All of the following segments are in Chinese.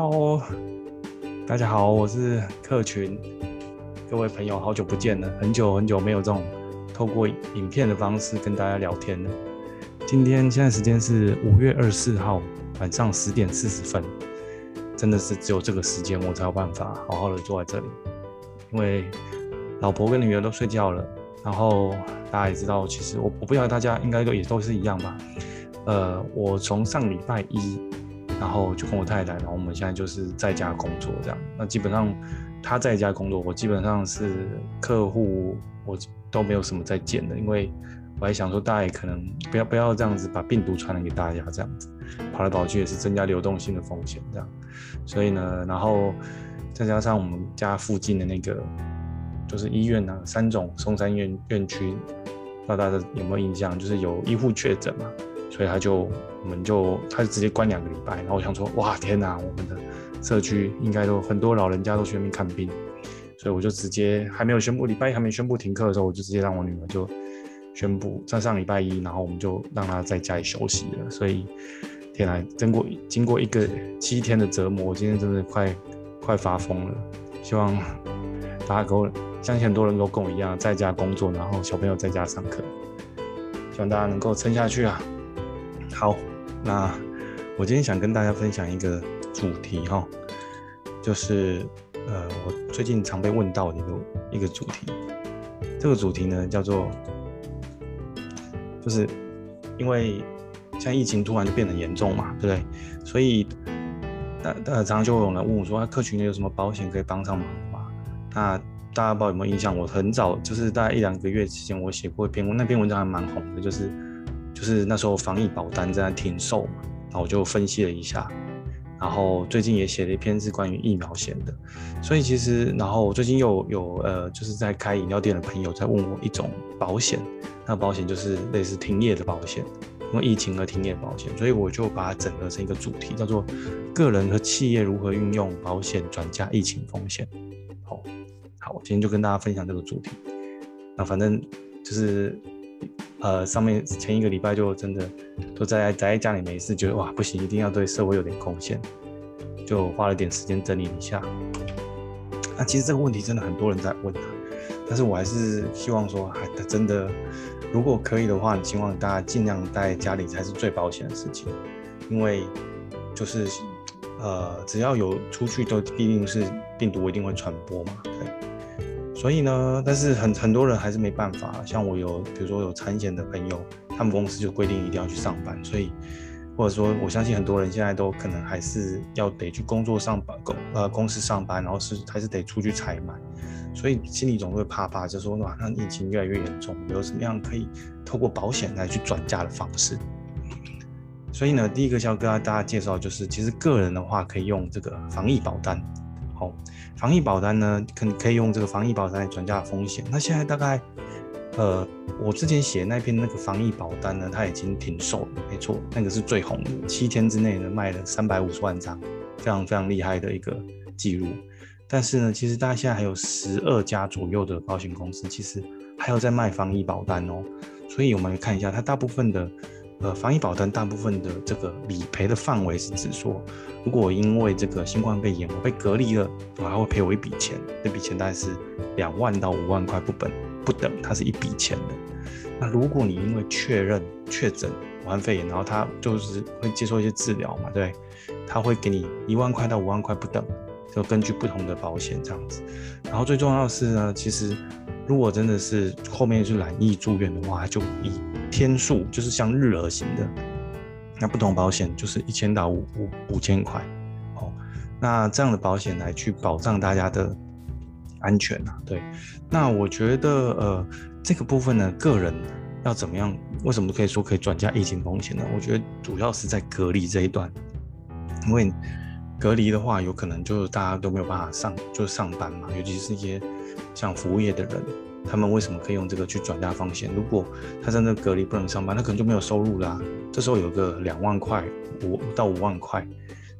Hello，大家好，我是克群，各位朋友，好久不见了，很久很久没有这种透过影片的方式跟大家聊天了。今天现在时间是五月二十四号晚上十点四十分，真的是只有这个时间我才有办法好好的坐在这里，因为老婆跟女儿都睡觉了。然后大家也知道，其实我我不知道大家应该都也都是一样吧。呃，我从上礼拜一。然后就跟我太太，然后我们现在就是在家工作这样。那基本上他在家工作，我基本上是客户，我都没有什么在见的，因为我还想说，大家可能不要不要这样子把病毒传染给大家，这样子跑来跑去也是增加流动性的风险这样。所以呢，然后再加上我们家附近的那个就是医院啊，三种松山院院区，不知道大家有没有印象？就是有医护确诊嘛。所以他就，我们就，他就直接关两个礼拜。然后我想说，哇，天哪，我们的社区应该都很多老人家都去那边看病，所以我就直接还没有宣布礼拜一还没宣布停课的时候，我就直接让我女儿就宣布在上礼拜一，然后我们就让她在家里休息了。所以，天哪，经过经过一个七天的折磨，我今天真的快快发疯了。希望大家跟我，相信很多人都跟我一样在家工作，然后小朋友在家上课，希望大家能够撑下去啊！好，那我今天想跟大家分享一个主题哈，就是呃，我最近常被问到的一个一个主题。这个主题呢叫做，就是因为现在疫情突然就变得严重嘛，对不对？所以大大常常就有人问我说，客群有什么保险可以帮上忙吗？那大家不知道有没有印象？我很早就是大概一两个月之前，我写过一篇文，那篇文章还蛮红的，就是。就是那时候防疫保单在停售嘛，然后我就分析了一下，然后最近也写了一篇是关于疫苗险的，所以其实然后最近又有，呃就是在开饮料店的朋友在问我一种保险，那保险就是类似停业的保险，因为疫情而停业保险，所以我就把它整合成一个主题，叫做个人和企业如何运用保险转嫁疫情风险。好，好，我今天就跟大家分享这个主题，那反正就是。呃，上面前一个礼拜就真的都在宅在家里没事，觉得哇不行，一定要对社会有点贡献，就花了点时间整理一下。那其实这个问题真的很多人在问，但是我还是希望说，还真的如果可以的话，希望大家尽量待在家里才是最保险的事情，因为就是呃只要有出去，都必定是病毒一定会传播嘛，对。所以呢，但是很很多人还是没办法。像我有，比如说有产险的朋友，他们公司就规定一定要去上班。所以，或者说，我相信很多人现在都可能还是要得去工作上班，公呃公司上班，然后是还是得出去采买。所以心里总会怕怕，就说哇，那疫情越来越严重，有什么样可以透过保险来去转嫁的方式？所以呢，第一个想要跟大家介绍就是，其实个人的话可以用这个防疫保单。好，防疫保单呢，可可以用这个防疫保单来转嫁风险。那现在大概，呃，我之前写那篇那个防疫保单呢，它已经停售了，没错，那个是最红的，七天之内呢卖了三百五十万张，非常非常厉害的一个记录。但是呢，其实大家现在还有十二家左右的保险公司，其实还有在卖防疫保单哦。所以我们看一下，它大部分的。呃，防疫保单大部分的这个理赔的范围是指说，如果我因为这个新冠肺炎我被隔离了，我还会赔我一笔钱，这笔钱大概是两万到五万块不等不等，它是一笔钱的。那如果你因为确认确诊武汉肺炎，然后他就是会接受一些治疗嘛，对，他会给你一万块到五万块不等，就根据不同的保险这样子。然后最重要的是呢，其实如果真的是后面是染疫住院的话，就以天数就是像日额型的，那不同保险就是一千到五五五千块，哦，那这样的保险来去保障大家的安全啊，对，那我觉得呃这个部分呢，个人要怎么样？为什么可以说可以转嫁疫情风险呢？我觉得主要是在隔离这一段，因为隔离的话，有可能就是大家都没有办法上就上班嘛，尤其是一些像服务业的人。他们为什么可以用这个去转嫁风险？如果他在那隔离不能上班，他可能就没有收入啦、这时候有个两万块，五到五万块，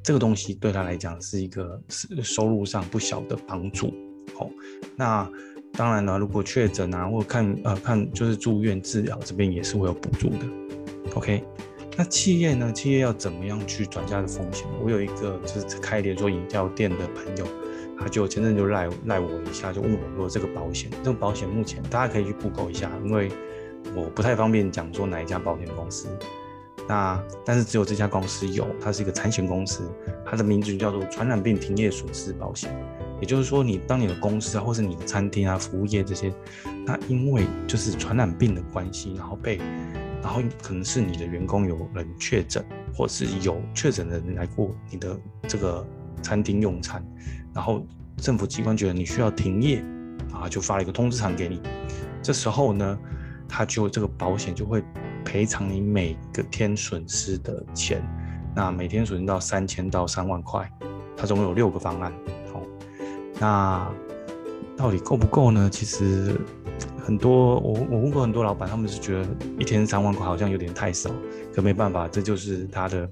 这个东西对他来讲是一个收入上不小的帮助。好、哦，那当然了，如果确诊啊，或看呃看就是住院治疗这边也是会有补助的。OK，那企业呢？企业要怎么样去转嫁的风险？我有一个就是开连锁饮料店的朋友，他就前阵就赖赖我一下，就问我说这个保险，这个保险目前大家可以去 Google 一下，因为我不太方便讲说哪一家保险公司。那但是只有这家公司有，它是一个产险公司，它的名字叫做传染病停业损失保险。也就是说，你当你的公司啊，或是你的餐厅啊、服务业这些，那因为就是传染病的关系，然后被，然后可能是你的员工有人确诊，或是有确诊的人来过你的这个餐厅用餐，然后政府机关觉得你需要停业，啊，就发了一个通知函给你。这时候呢，他就这个保险就会赔偿你每个天损失的钱，那每天损失到三千到三万块，它总共有六个方案哦。那到底够不够呢？其实很多我我问过很多老板，他们是觉得一天三万块好像有点太少，可没办法，这就是他的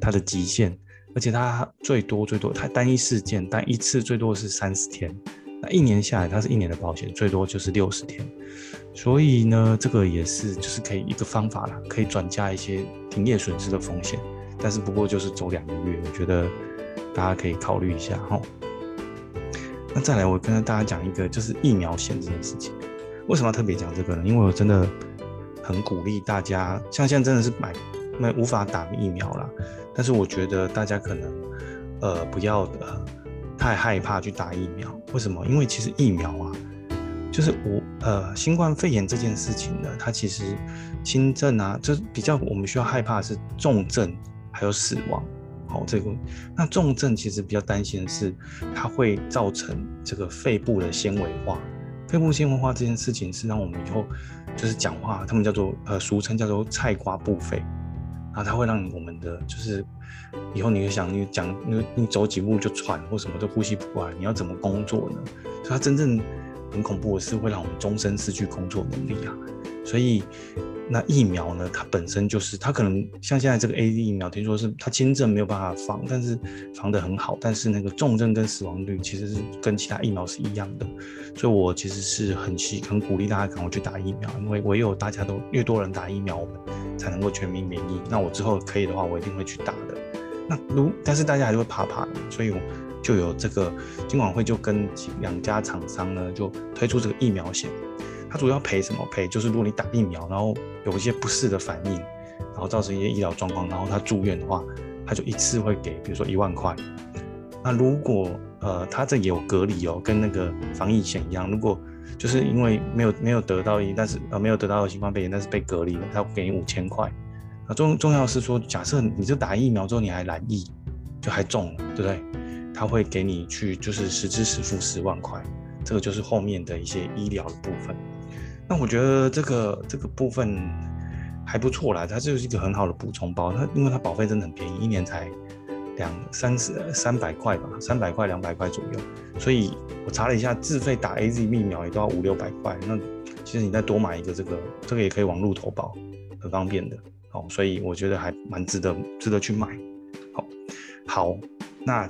他的极限。而且它最多最多，它单一事件单一次最多是三十天，那一年下来，它是一年的保险最多就是六十天。所以呢，这个也是就是可以一个方法啦，可以转嫁一些停业损失的风险。但是不过就是走两个月，我觉得大家可以考虑一下哈。那再来，我跟大家讲一个，就是疫苗险这件事情。为什么要特别讲这个呢？因为我真的很鼓励大家，像现在真的是买没无法打疫苗了，但是我觉得大家可能呃不要呃太害怕去打疫苗。为什么？因为其实疫苗啊，就是我呃新冠肺炎这件事情呢，它其实轻症啊，就是比较我们需要害怕的是重症还有死亡。好，这个那重症其实比较担心的是，它会造成这个肺部的纤维化。肺部纤维化这件事情是让我们以后就是讲话，他们叫做呃俗称叫做菜瓜布肺，然后它会让我们的就是以后你就想你讲你你走几步就喘或什么都呼吸不过来，你要怎么工作呢？所以它真正很恐怖的是会让我们终身失去工作能力啊，所以。那疫苗呢？它本身就是，它可能像现在这个 AZ 疫苗，听说是它轻症没有办法防，但是防得很好。但是那个重症跟死亡率其实是跟其他疫苗是一样的，所以我其实是很希很鼓励大家赶快去打疫苗，因为唯有大家都越多人打疫苗，我们才能够全民免疫。那我之后可以的话，我一定会去打的。那如但是大家还是会怕怕，所以我就有这个金管会就跟两家厂商呢就推出这个疫苗险。它主要赔什么？赔就是如果你打疫苗，然后有一些不适的反应，然后造成一些医疗状况，然后他住院的话，他就一次会给，比如说一万块。那如果呃，他这也有隔离哦，跟那个防疫险一样，如果就是因为没有没有得到一，但是呃没有得到新冠肺炎，但是被隔离了，他会给你五千块。那重重要是说，假设你就打疫苗之后你还染疫，就还中了，对不对？他会给你去就是实支实付十万块，这个就是后面的一些医疗的部分。那我觉得这个这个部分还不错啦，它就是一个很好的补充包。它因为它保费真的很便宜，一年才两三十三百块吧，三百块两百块左右。所以我查了一下，自费打 AZ 疫苗也都要五六百块。那其实你再多买一个这个，这个也可以网络投保，很方便的。好，所以我觉得还蛮值得值得去买。好，好，那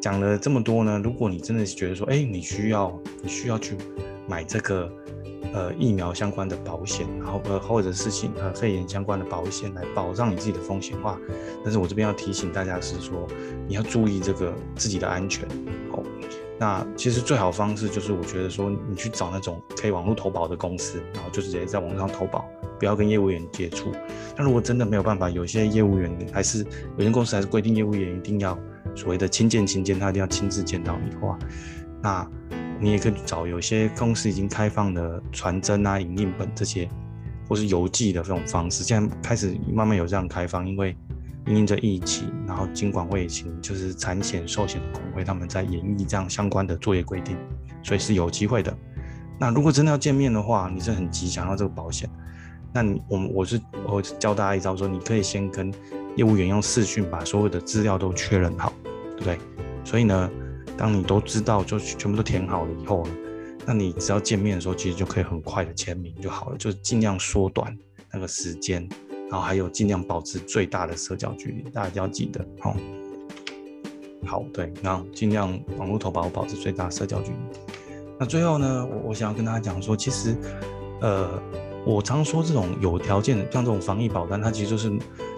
讲了这么多呢，如果你真的是觉得说，哎，你需要你需要去买这个。呃，疫苗相关的保险，然后呃，或者是情呃肺炎相关的保险来保障你自己的风险的话，但是我这边要提醒大家是说，你要注意这个自己的安全。哦，那其实最好方式就是我觉得说，你去找那种可以网络投保的公司，然后就直接在网上投保，不要跟业务员接触。那如果真的没有办法，有些业务员还是有些公司还是规定业务员一定要所谓的亲见亲见，他一定要亲自见到你的话，那。你也可以找有些公司已经开放的传真啊、影印本这些，或是邮寄的这种方式，现在开始慢慢有这样开放，因为因应着疫情，然后金管会请就是产险、寿险的工会他们在演绎这样相关的作业规定，所以是有机会的。那如果真的要见面的话，你是很急想要这个保险，那你我我是我教大家一招，说你可以先跟业务员用视讯把所有的资料都确认好，对不对？所以呢。当你都知道，就全部都填好了以后，那你只要见面的时候，其实就可以很快的签名就好了，就尽量缩短那个时间，然后还有尽量保持最大的社交距离，大家一定要记得哦。好，对，然后尽量网络投保保持最大社交距离。那最后呢，我我想要跟大家讲说，其实，呃，我常说这种有条件的，像这种防疫保单，它其实就是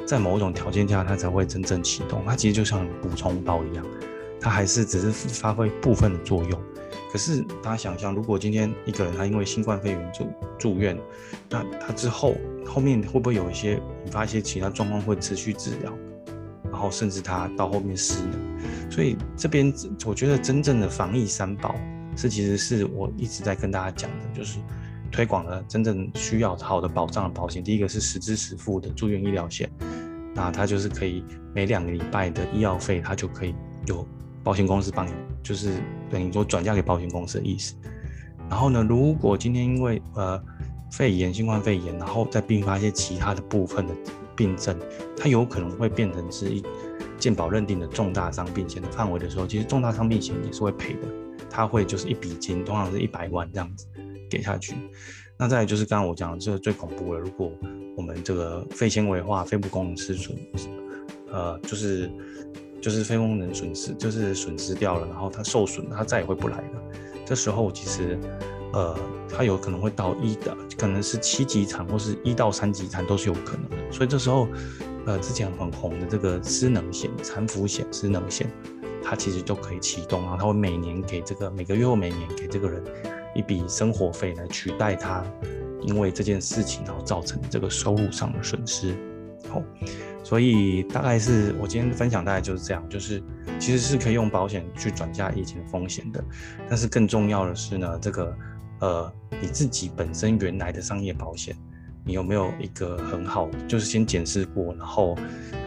在某一种条件下，它才会真正启动。它其实就像补充包一样，它还是只是发挥部分的作用。可是大家想象，如果今天一个人他因为新冠肺炎就住院，那他之后后面会不会有一些引发一些其他状况，会持续治疗，然后甚至他到后面失能？所以这边我觉得真正的防疫三宝是，其实是我一直在跟大家讲的，就是。推广了真正需要好的保障的保险，第一个是实支实付的住院医疗险，那它就是可以每两个礼拜的医药费，它就可以有保险公司帮你，就是等于说转嫁给保险公司的意思。然后呢，如果今天因为呃肺炎、新冠肺炎，然后再并发一些其他的部分的病症，它有可能会变成是一健保认定的重大伤病险的范围的时候，其实重大伤病险也是会赔的，它会就是一笔金，通常是一百万这样子。给下去，那再就是刚刚我讲的这个最恐怖了。如果我们这个肺纤维化、肺部功能失损，呃，就是就是肺功能损失，就是损失掉了，然后它受损，它再也回不来了。这时候其实，呃，它有可能会到一的，可能是七级残或是一到三级残都是有可能的。所以这时候，呃，之前很红的这个失能险、残废险、失能险，它其实都可以启动，然后它会每年给这个每个月或每年给这个人。一笔生活费来取代他，因为这件事情然后造成这个收入上的损失。好，所以大概是我今天的分享大概就是这样，就是其实是可以用保险去转嫁疫情的风险的，但是更重要的是呢，这个呃你自己本身原来的商业保险，你有没有一个很好，就是先检视过，然后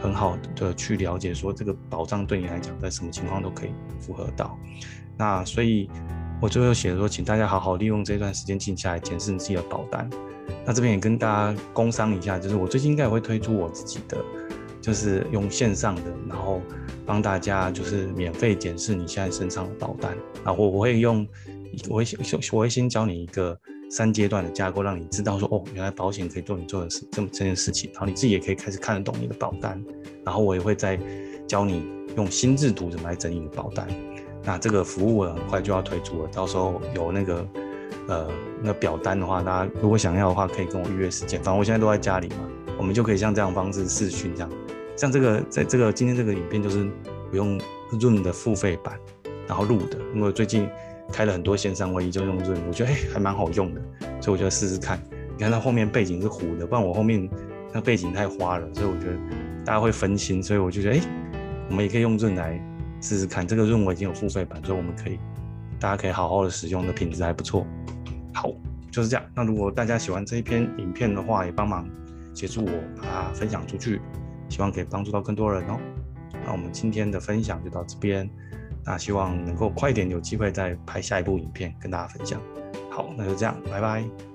很好的去了解说这个保障对你来讲在什么情况都可以符合到。那所以。我最后写的说，请大家好好利用这段时间静下来检视你自己的保单。那这边也跟大家工商一下，就是我最近应该也会推出我自己的，就是用线上的，然后帮大家就是免费检视你现在身上的保单。然后我我会用，我会先我会先教你一个三阶段的架构，让你知道说哦，原来保险可以做你做的事这么这件事情，然后你自己也可以开始看得懂你的保单。然后我也会再教你用心智图怎么来整理你的保单。那这个服务很快就要推出了，到时候有那个呃那个表单的话，大家如果想要的话，可以跟我预约时间。反正我现在都在家里嘛，我们就可以像这样方式试训这样。像这个在这个今天这个影片就是不用 Zoom 的付费版，然后录的，因为最近开了很多线上会议，就用 Zoom，我觉得哎还蛮好用的，所以我就试试看。你看它后面背景是糊的，不然我后面那背景太花了，所以我觉得大家会分心，所以我就觉得哎，我们也可以用 Zoom 来。试试看，这个润我已经有付费版，所以我们可以，大家可以好好的使用的品质还不错。好，就是这样。那如果大家喜欢这一篇影片的话，也帮忙协助我把它分享出去，希望可以帮助到更多人哦。那我们今天的分享就到这边，那希望能够快点有机会再拍下一部影片跟大家分享。好，那就这样，拜拜。